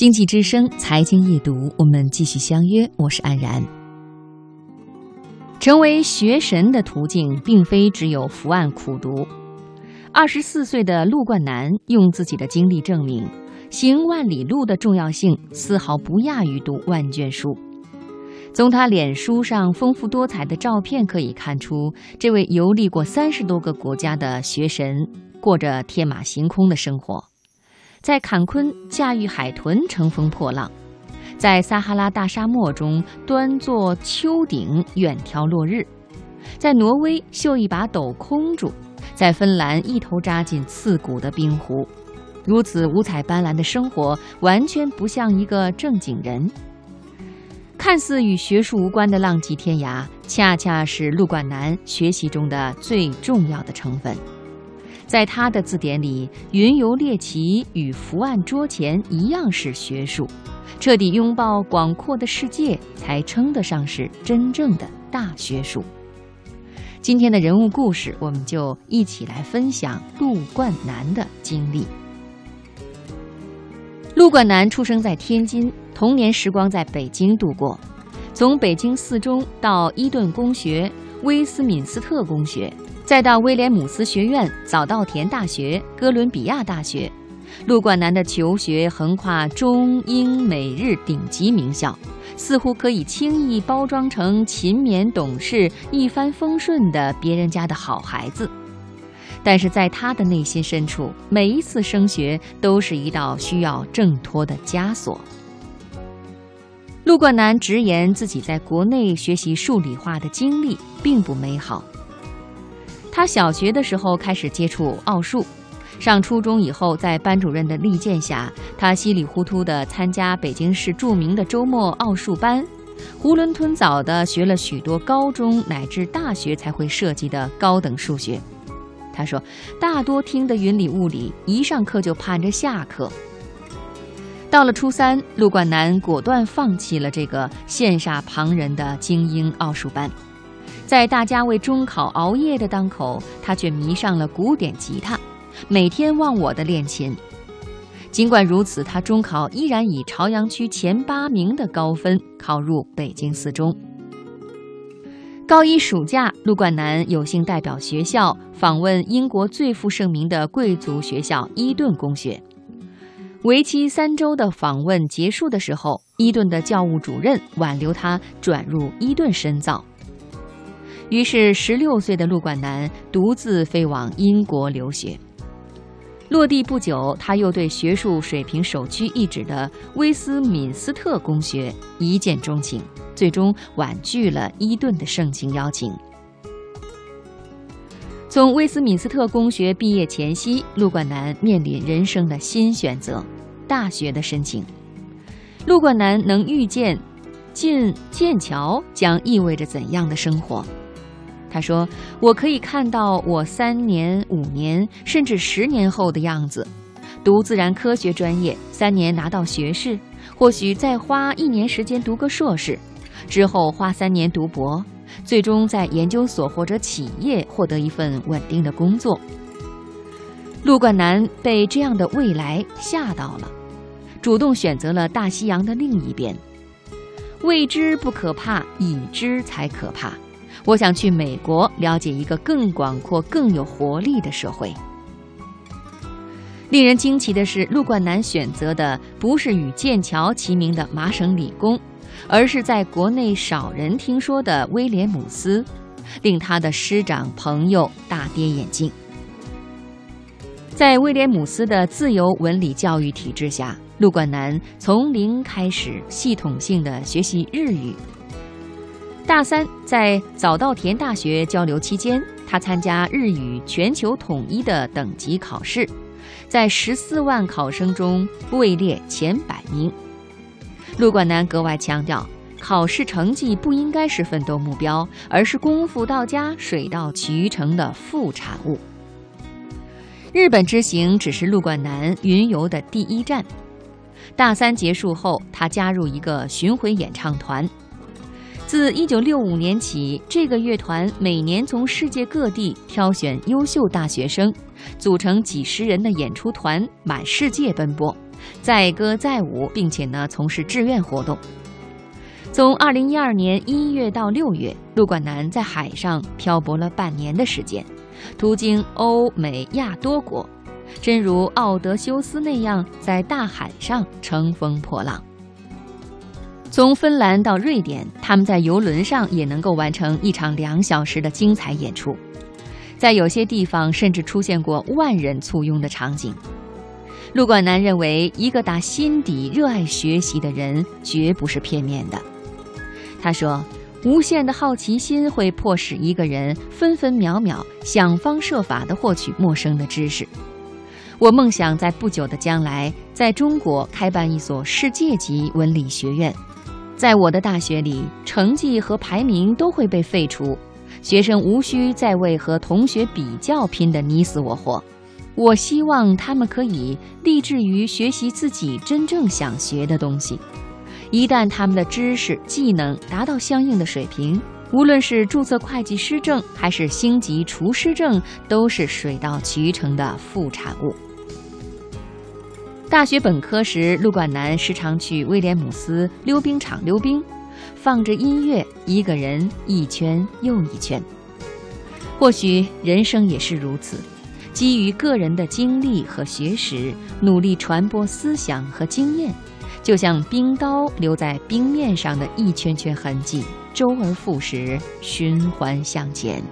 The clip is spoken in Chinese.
经济之声财经夜读，我们继续相约。我是安然。成为学神的途径，并非只有伏案苦读。二十四岁的陆冠南用自己的经历证明，行万里路的重要性丝毫不亚于读万卷书。从他脸书上丰富多彩的照片可以看出，这位游历过三十多个国家的学神，过着天马行空的生活。在坎昆驾驭海豚乘风破浪，在撒哈拉大沙漠中端坐丘顶远眺落日，在挪威绣一把斗空竹，在芬兰一头扎进刺骨的冰湖，如此五彩斑斓的生活，完全不像一个正经人。看似与学术无关的浪迹天涯，恰恰是陆冠南学习中的最重要的成分。在他的字典里，云游猎奇与伏案桌前一样是学术，彻底拥抱广阔的世界，才称得上是真正的大学术。今天的人物故事，我们就一起来分享陆冠南的经历。陆冠南出生在天津，童年时光在北京度过，从北京四中到伊顿公学、威斯敏斯特公学。再到威廉姆斯学院、早稻田大学、哥伦比亚大学，陆冠南的求学横跨中英美日顶级名校，似乎可以轻易包装成勤勉懂事、一帆风顺的别人家的好孩子。但是在他的内心深处，每一次升学都是一道需要挣脱的枷锁。陆冠南直言，自己在国内学习数理化的经历并不美好。他小学的时候开始接触奥数，上初中以后，在班主任的力荐下，他稀里糊涂地参加北京市著名的周末奥数班，囫囵吞枣地学了许多高中乃至大学才会涉及的高等数学。他说：“大多听得云里雾里，一上课就盼着下课。”到了初三，陆冠南果断放弃了这个羡煞旁人的精英奥数班。在大家为中考熬夜的当口，他却迷上了古典吉他，每天忘我的练琴。尽管如此，他中考依然以朝阳区前八名的高分考入北京四中。高一暑假，陆冠南有幸代表学校访问英国最负盛名的贵族学校伊顿公学。为期三周的访问结束的时候，伊顿的教务主任挽留他转入伊顿深造。于是，十六岁的陆冠南独自飞往英国留学。落地不久，他又对学术水平首屈一指的威斯敏斯特公学一见钟情，最终婉拒了伊顿的盛情邀请。从威斯敏斯特公学毕业前夕，陆冠南面临人生的新选择——大学的申请。陆冠南能预见进剑桥将意味着怎样的生活？他说：“我可以看到我三年、五年，甚至十年后的样子。读自然科学专业，三年拿到学士，或许再花一年时间读个硕士，之后花三年读博，最终在研究所或者企业获得一份稳定的工作。”陆冠南被这样的未来吓到了，主动选择了大西洋的另一边。未知不可怕，已知才可怕。我想去美国了解一个更广阔、更有活力的社会。令人惊奇的是，陆冠南选择的不是与剑桥齐名的麻省理工，而是在国内少人听说的威廉姆斯，令他的师长朋友大跌眼镜。在威廉姆斯的自由文理教育体制下，陆冠南从零开始系统性的学习日语。大三在早稻田大学交流期间，他参加日语全球统一的等级考试，在十四万考生中位列前百名。陆冠南格外强调，考试成绩不应该是奋斗目标，而是功夫到家、水到渠成的副产物。日本之行只是陆冠南云游的第一站。大三结束后，他加入一个巡回演唱团。自1965年起，这个乐团每年从世界各地挑选优秀大学生，组成几十人的演出团，满世界奔波，载歌载舞，并且呢从事志愿活动。从二零一二年一月到六月，陆冠南在海上漂泊了半年的时间，途经欧美亚多国，真如奥德修斯那样在大海上乘风破浪。从芬兰到瑞典，他们在游轮上也能够完成一场两小时的精彩演出，在有些地方甚至出现过万人簇拥的场景。陆冠南认为，一个打心底热爱学习的人绝不是片面的。他说：“无限的好奇心会迫使一个人分分秒秒想方设法地获取陌生的知识。我梦想在不久的将来，在中国开办一所世界级文理学院。”在我的大学里，成绩和排名都会被废除，学生无需再为和同学比较拼得你死我活。我希望他们可以立志于学习自己真正想学的东西。一旦他们的知识技能达到相应的水平，无论是注册会计师证还是星级厨师证，都是水到渠成的副产物。大学本科时，陆冠南时常去威廉姆斯溜冰场溜冰，放着音乐，一个人一圈又一圈。或许人生也是如此，基于个人的经历和学识，努力传播思想和经验，就像冰刀留在冰面上的一圈圈痕迹，周而复始，循环向前。